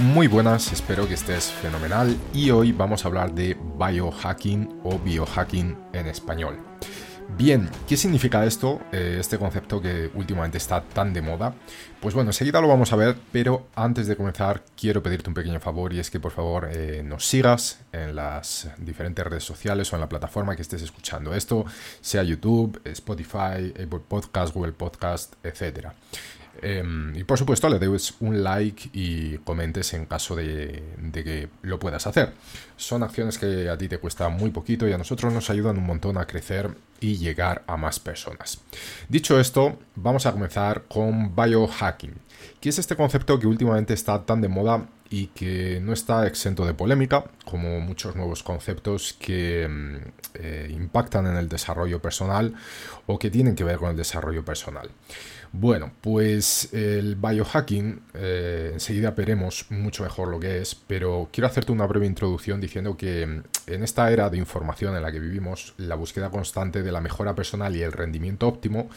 Muy buenas, espero que estés fenomenal y hoy vamos a hablar de biohacking o biohacking en español. Bien, ¿qué significa esto, eh, este concepto que últimamente está tan de moda? Pues bueno, enseguida lo vamos a ver, pero antes de comenzar quiero pedirte un pequeño favor y es que por favor eh, nos sigas en las diferentes redes sociales o en la plataforma que estés escuchando esto, sea YouTube, Spotify, Apple Podcast, Google Podcast, etc. Em, y por supuesto le des un like y comentes en caso de, que lo puedas hacer. Son acciones que a ti te cuesta muy poquito y a nosotros nos ayudan un montón a crecer y llegar a más personas. Dicho esto, vamos a comenzar con biohacking, que es este concepto que últimamente está tan de moda y que no está exento de polémica, como muchos nuevos conceptos que em, eh, impactan en el desarrollo personal o que tienen que ver con el desarrollo personal. Bueno, pues el biohacking, eh, enseguida veremos mucho mejor lo que es, pero quiero hacerte una breve introducción diciendo que mm, en esta era de información en la que vivimos, la búsqueda constante de la mejora personal y el rendimiento óptimo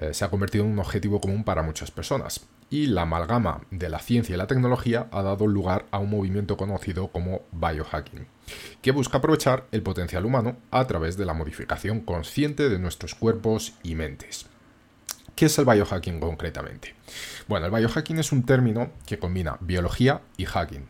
eh, se ha convertido en un objetivo común para muchas personas. Y la amalgama de la ciencia y la tecnología ha dado lugar a un movimiento conocido como biohacking, que busca aprovechar el potencial humano a través de la modificación consciente de nuestros cuerpos y mentes. ¿Qué es el biohacking concretamente? Bueno, el biohacking es un término que combina biología y hacking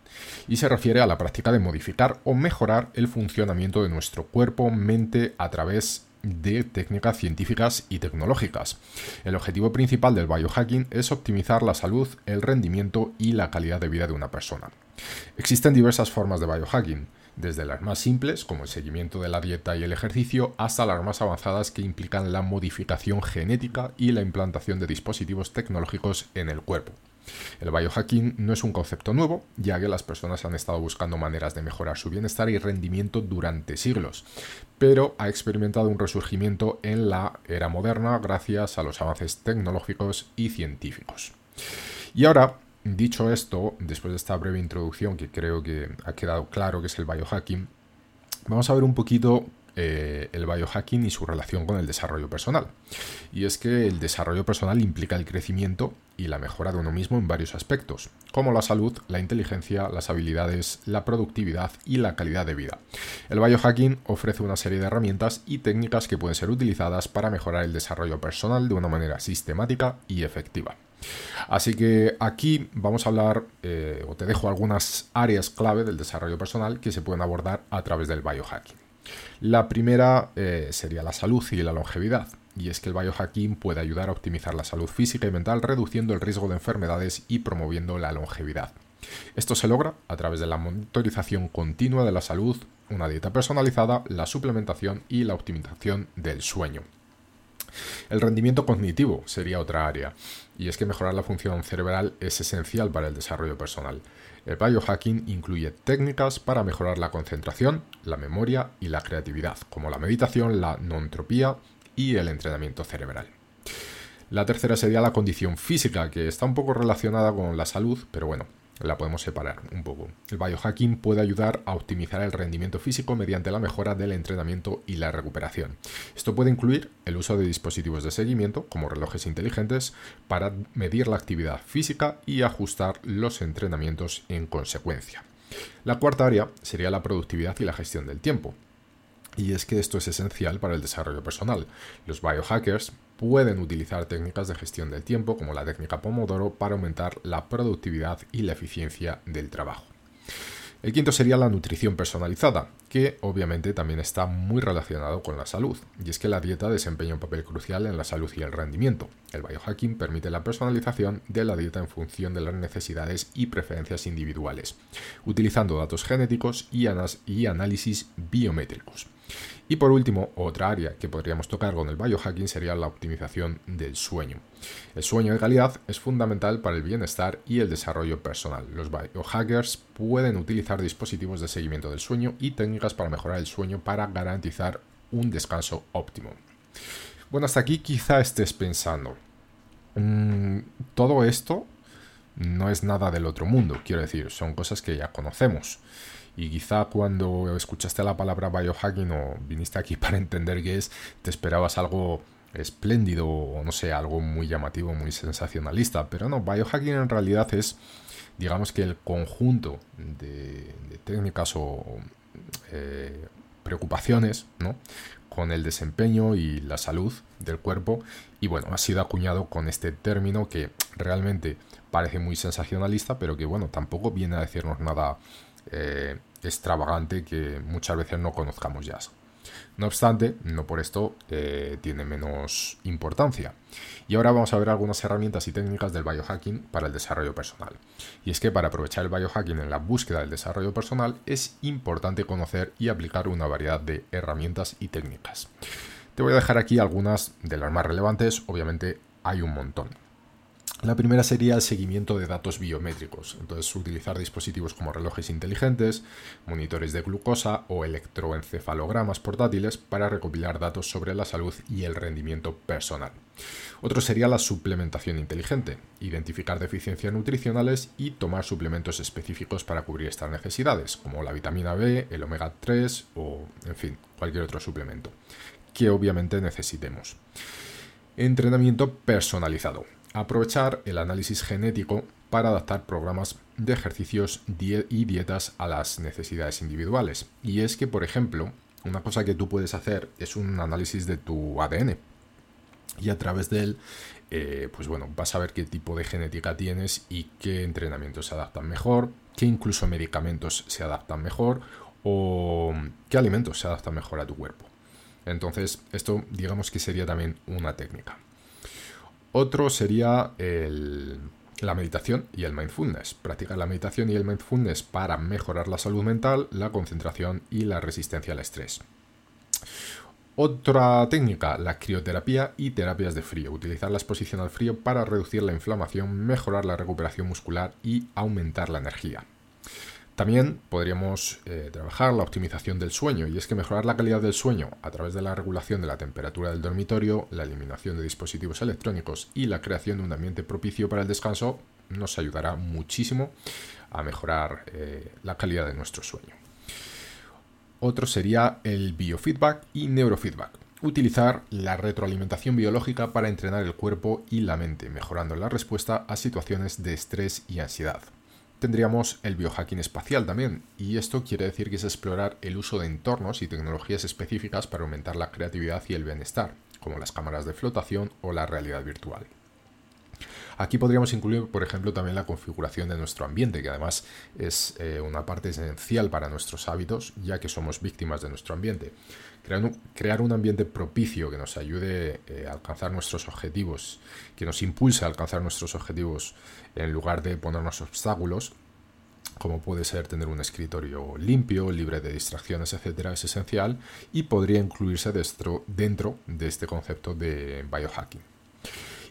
y se refiere a la práctica de modificar o mejorar el funcionamiento de nuestro cuerpo-mente a través de técnicas científicas y tecnológicas. El objetivo principal del biohacking es optimizar la salud, el rendimiento y la calidad de vida de una persona. Existen diversas formas de biohacking desde las más simples, como el seguimiento de la dieta y el ejercicio, hasta las más avanzadas que implican la modificación genética y la implantación de dispositivos tecnológicos en el cuerpo. El biohacking no es un concepto nuevo, ya que las personas han estado buscando maneras de mejorar su bienestar y rendimiento durante siglos, pero ha experimentado un resurgimiento en la era moderna gracias a los avances tecnológicos y científicos. Y ahora Dicho esto, después de esta breve introducción que creo que ha quedado claro que es el biohacking, vamos a ver un poquito eh, el biohacking y su relación con el desarrollo personal. Y es que el desarrollo personal implica el crecimiento y la mejora de uno mismo en varios aspectos, como la salud, la inteligencia, las habilidades, la productividad y la calidad de vida. El biohacking ofrece una serie de herramientas y técnicas que pueden ser utilizadas para mejorar el desarrollo personal de una manera sistemática y efectiva. Así que aquí vamos a hablar, eh, o te dejo algunas áreas clave del desarrollo personal que se pueden abordar a través del biohacking. La primera eh, sería la salud y la longevidad. Y es que el biohacking puede ayudar a optimizar la salud física y mental, reduciendo el riesgo de enfermedades y promoviendo la longevidad. Esto se logra a través de la monitorización continua de la salud, una dieta personalizada, la suplementación y la optimización del sueño. El rendimiento cognitivo sería otra área, y es que mejorar la función cerebral es esencial para el desarrollo personal. El biohacking incluye técnicas para mejorar la concentración, la memoria y la creatividad, como la meditación, la nontropía y el entrenamiento cerebral. La tercera sería la condición física, que está un poco relacionada con la salud, pero bueno, la podemos separar un poco. El biohacking puede ayudar a optimizar el rendimiento físico mediante la mejora del entrenamiento y la recuperación. Esto puede incluir el uso de dispositivos de seguimiento, como relojes inteligentes, para medir la actividad física y ajustar los entrenamientos en consecuencia. La cuarta área sería la productividad y la gestión del tiempo. Y es que esto es esencial para el desarrollo personal. Los biohackers pueden utilizar técnicas de gestión del tiempo como la técnica Pomodoro para aumentar la productividad y la eficiencia del trabajo. El quinto sería la nutrición personalizada, que obviamente también está muy relacionado con la salud, y es que la dieta desempeña un papel crucial en la salud y el rendimiento. El biohacking permite la personalización de la dieta en función de las necesidades y preferencias individuales, utilizando datos genéticos y, análisis biométricos. Y por último, otra área que podríamos tocar con el biohacking sería la optimización del sueño. El sueño de calidad es fundamental para el bienestar y el desarrollo personal. Los biohackers pueden utilizar dispositivos de seguimiento del sueño y técnicas para mejorar el sueño para garantizar un descanso óptimo. Bueno, hasta aquí quizá estés pensando, mm, todo esto no es nada del otro mundo, quiero decir, son cosas que ya conocemos. Y quizá cuando escuchaste la palabra biohacking o viniste aquí para entender qué es, te esperabas algo espléndido o no sé, algo muy llamativo, muy sensacionalista. Pero no, biohacking en realidad es, digamos que el conjunto de, técnicas o eh, preocupaciones, ¿no? con el desempeño y la salud del cuerpo y bueno, ha sido acuñado con este término que realmente parece muy sensacionalista, pero que bueno, tampoco viene a decirnos nada eh, extravagante que muchas veces no conozcamos ya. No obstante, no por esto eh, tiene menos importancia. Y ahora vamos a ver algunas herramientas y técnicas del biohacking para el desarrollo personal. Y es que para aprovechar el biohacking en la búsqueda del desarrollo personal es importante conocer y aplicar una variedad de herramientas y técnicas. Te voy a dejar aquí algunas de las más relevantes, obviamente hay un montón. La primera sería el seguimiento de datos biométricos, entonces utilizar dispositivos como relojes inteligentes, monitores de glucosa o electroencefalogramas portátiles para recopilar datos sobre la salud y el rendimiento personal. Otro sería la suplementación inteligente, identificar deficiencias nutricionales y tomar suplementos específicos para cubrir estas necesidades, como la vitamina B, el omega 3 o, en fin, cualquier otro suplemento, que obviamente necesitemos. Entrenamiento personalizado aprovechar el análisis genético para adaptar programas de ejercicios y dietas a las necesidades individuales. Y es que, por ejemplo, una cosa que tú puedes hacer es un análisis de tu ADN. Y a través de él, eh, pues bueno, vas a ver qué tipo de genética tienes y qué entrenamientos se adaptan mejor, qué incluso medicamentos se adaptan mejor o qué alimentos se adaptan mejor a tu cuerpo. Entonces, esto digamos que sería también una técnica. Otro sería la meditación y el mindfulness. Practicar la meditación y el mindfulness para mejorar la salud mental, la concentración y la resistencia al estrés. Otra técnica, la crioterapia y terapias de frío. Utilizar la exposición al frío para reducir la inflamación, mejorar la recuperación muscular y aumentar la energía. También podríamos eh, trabajar la optimización del sueño, y es que mejorar la calidad del sueño a través de la regulación de la temperatura del dormitorio, la eliminación de dispositivos electrónicos y la creación de un ambiente propicio para el descanso nos ayudará muchísimo a mejorar eh, la calidad de nuestro sueño. Otro sería el biofeedback y neurofeedback. Utilizar la retroalimentación biológica para entrenar el cuerpo y la mente, mejorando la respuesta a situaciones de estrés y ansiedad tendríamos el biohacking espacial también, y esto quiere decir que es explorar el uso de entornos y tecnologías específicas para aumentar la creatividad y el bienestar, como las cámaras de flotación o la realidad virtual. Aquí podríamos incluir, por ejemplo, también la configuración de nuestro ambiente, que además es eh, una parte esencial para nuestros hábitos, ya que somos víctimas de nuestro ambiente. Crear un, ambiente propicio que nos ayude eh, a alcanzar nuestros objetivos, que nos impulse a alcanzar nuestros objetivos en lugar de ponernos obstáculos, como puede ser tener un escritorio limpio, libre de distracciones, etcétera, es esencial y podría incluirse dentro de este concepto de biohacking.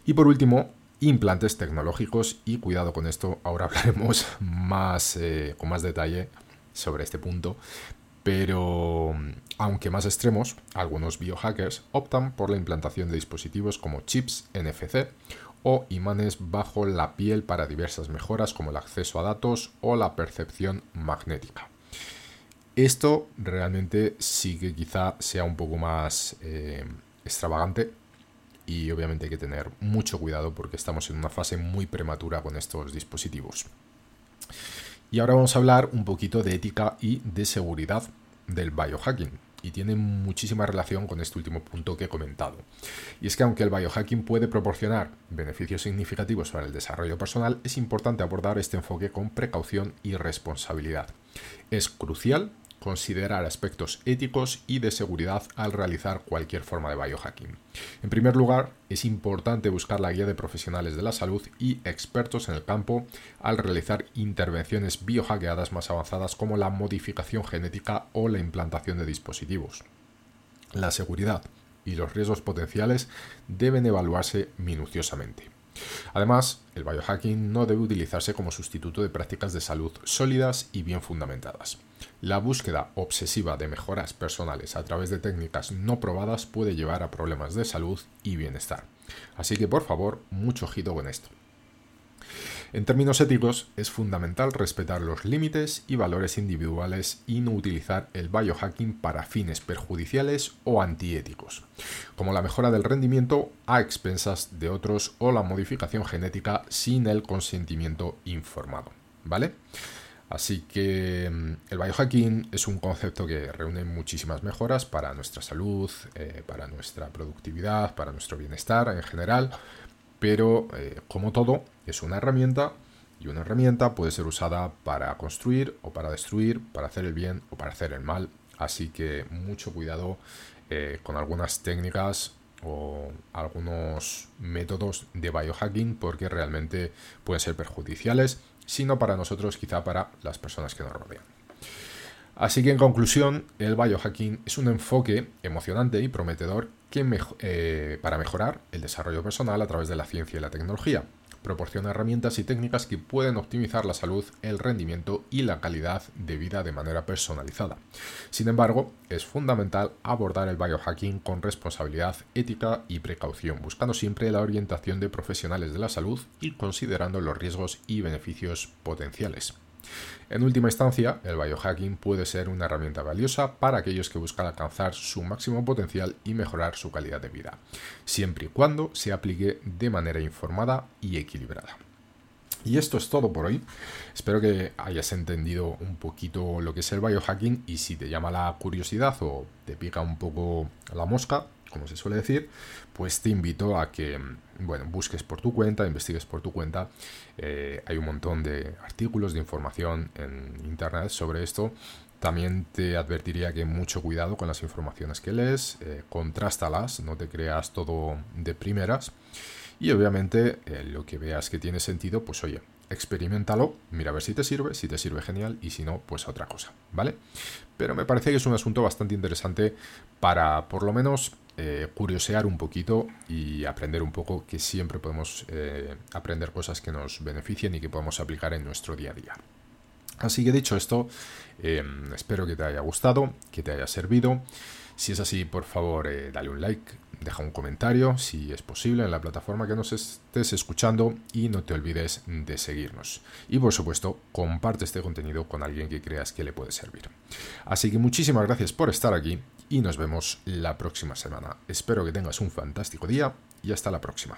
Y por último, implantes tecnológicos y cuidado con esto, ahora hablaremos más eh, con más detalle sobre este punto, pero aunque más extremos, algunos biohackers optan por la implantación de dispositivos como chips NFC o imanes bajo la piel para diversas mejoras como el acceso a datos o la percepción magnética. Esto realmente sí que quizá sea un poco más eh, extravagante y obviamente hay que tener mucho cuidado porque estamos en una fase muy prematura con estos dispositivos. Y ahora vamos a hablar un poquito de ética y de seguridad del biohacking. y tiene muchísima relación con este último punto que he comentado. Y es que aunque el biohacking puede proporcionar beneficios significativos para el desarrollo personal, es importante abordar este enfoque con precaución y responsabilidad. Es crucial considerar aspectos éticos y de seguridad al realizar cualquier forma de biohacking. En primer lugar, es importante buscar la guía de profesionales de la salud y expertos en el campo al realizar intervenciones biohackeadas más avanzadas como la modificación genética o la implantación de dispositivos. La seguridad y los riesgos potenciales deben evaluarse minuciosamente. Además, el biohacking no debe utilizarse como sustituto de prácticas de salud sólidas y bien fundamentadas. La búsqueda obsesiva de mejoras personales a través de técnicas no probadas puede llevar a problemas de salud y bienestar. Así que por favor, mucho ojito con esto. En términos éticos, es fundamental respetar los límites y valores individuales y no utilizar el biohacking para fines perjudiciales o antiéticos, como la mejora del rendimiento a expensas de otros o la modificación genética sin el consentimiento informado. ¿Vale? Así que mm, el biohacking es un concepto que reúne muchísimas mejoras para nuestra salud, eh, para nuestra productividad, para nuestro bienestar en general, pero eh, como todo es una herramienta y una herramienta puede ser usada para construir o para destruir, para hacer el bien o para hacer el mal. Así que mucho cuidado eh, con algunas técnicas o algunos métodos de biohacking porque realmente pueden ser perjudiciales, sino para nosotros, quizá para las personas que nos rodean. Así que en conclusión, el biohacking es un enfoque emocionante y prometedor que eh, para mejorar el desarrollo personal a través de la ciencia y la tecnología. Proporciona herramientas y técnicas que pueden optimizar la salud, el rendimiento y la calidad de vida de manera personalizada. Sin embargo, es fundamental abordar el biohacking con responsabilidad ética y precaución, buscando siempre la orientación de profesionales de la salud y considerando los riesgos y beneficios potenciales. En última instancia, el biohacking puede ser una herramienta valiosa para aquellos que buscan alcanzar su máximo potencial y mejorar su calidad de vida, siempre y cuando se aplique de manera informada y equilibrada. Y esto es todo por hoy. Espero que hayas entendido un poquito lo que es el biohacking y si te llama la curiosidad o te pica un poco la mosca, como se suele decir, pues te invito a que bueno, busques por tu cuenta, investigues por tu cuenta. Eh, hay un montón de artículos, de información en internet sobre esto. También te advertiría que mucho cuidado con las informaciones que lees, eh, contrástalas, no te creas todo de primeras. Y obviamente eh, lo que veas que tiene sentido, pues oye, experimentalo, mira a ver si te sirve, si te sirve genial y si no, pues otra cosa, ¿vale? Pero me parece que es un asunto bastante interesante para por lo menos eh, curiosear un poquito y aprender un poco que siempre podemos eh, aprender cosas que nos beneficien y que podemos aplicar en nuestro día a día. Así que dicho esto, espero que te haya gustado, que te haya servido. Si es así, por favor, eh, dale un like, deja un comentario, si es posible, en la plataforma que nos estés escuchando y no te olvides de seguirnos. Y por supuesto, comparte este contenido con alguien que creas que le puede servir. Así que muchísimas gracias por estar aquí y nos vemos la próxima semana. Espero que tengas un fantástico día y hasta la próxima.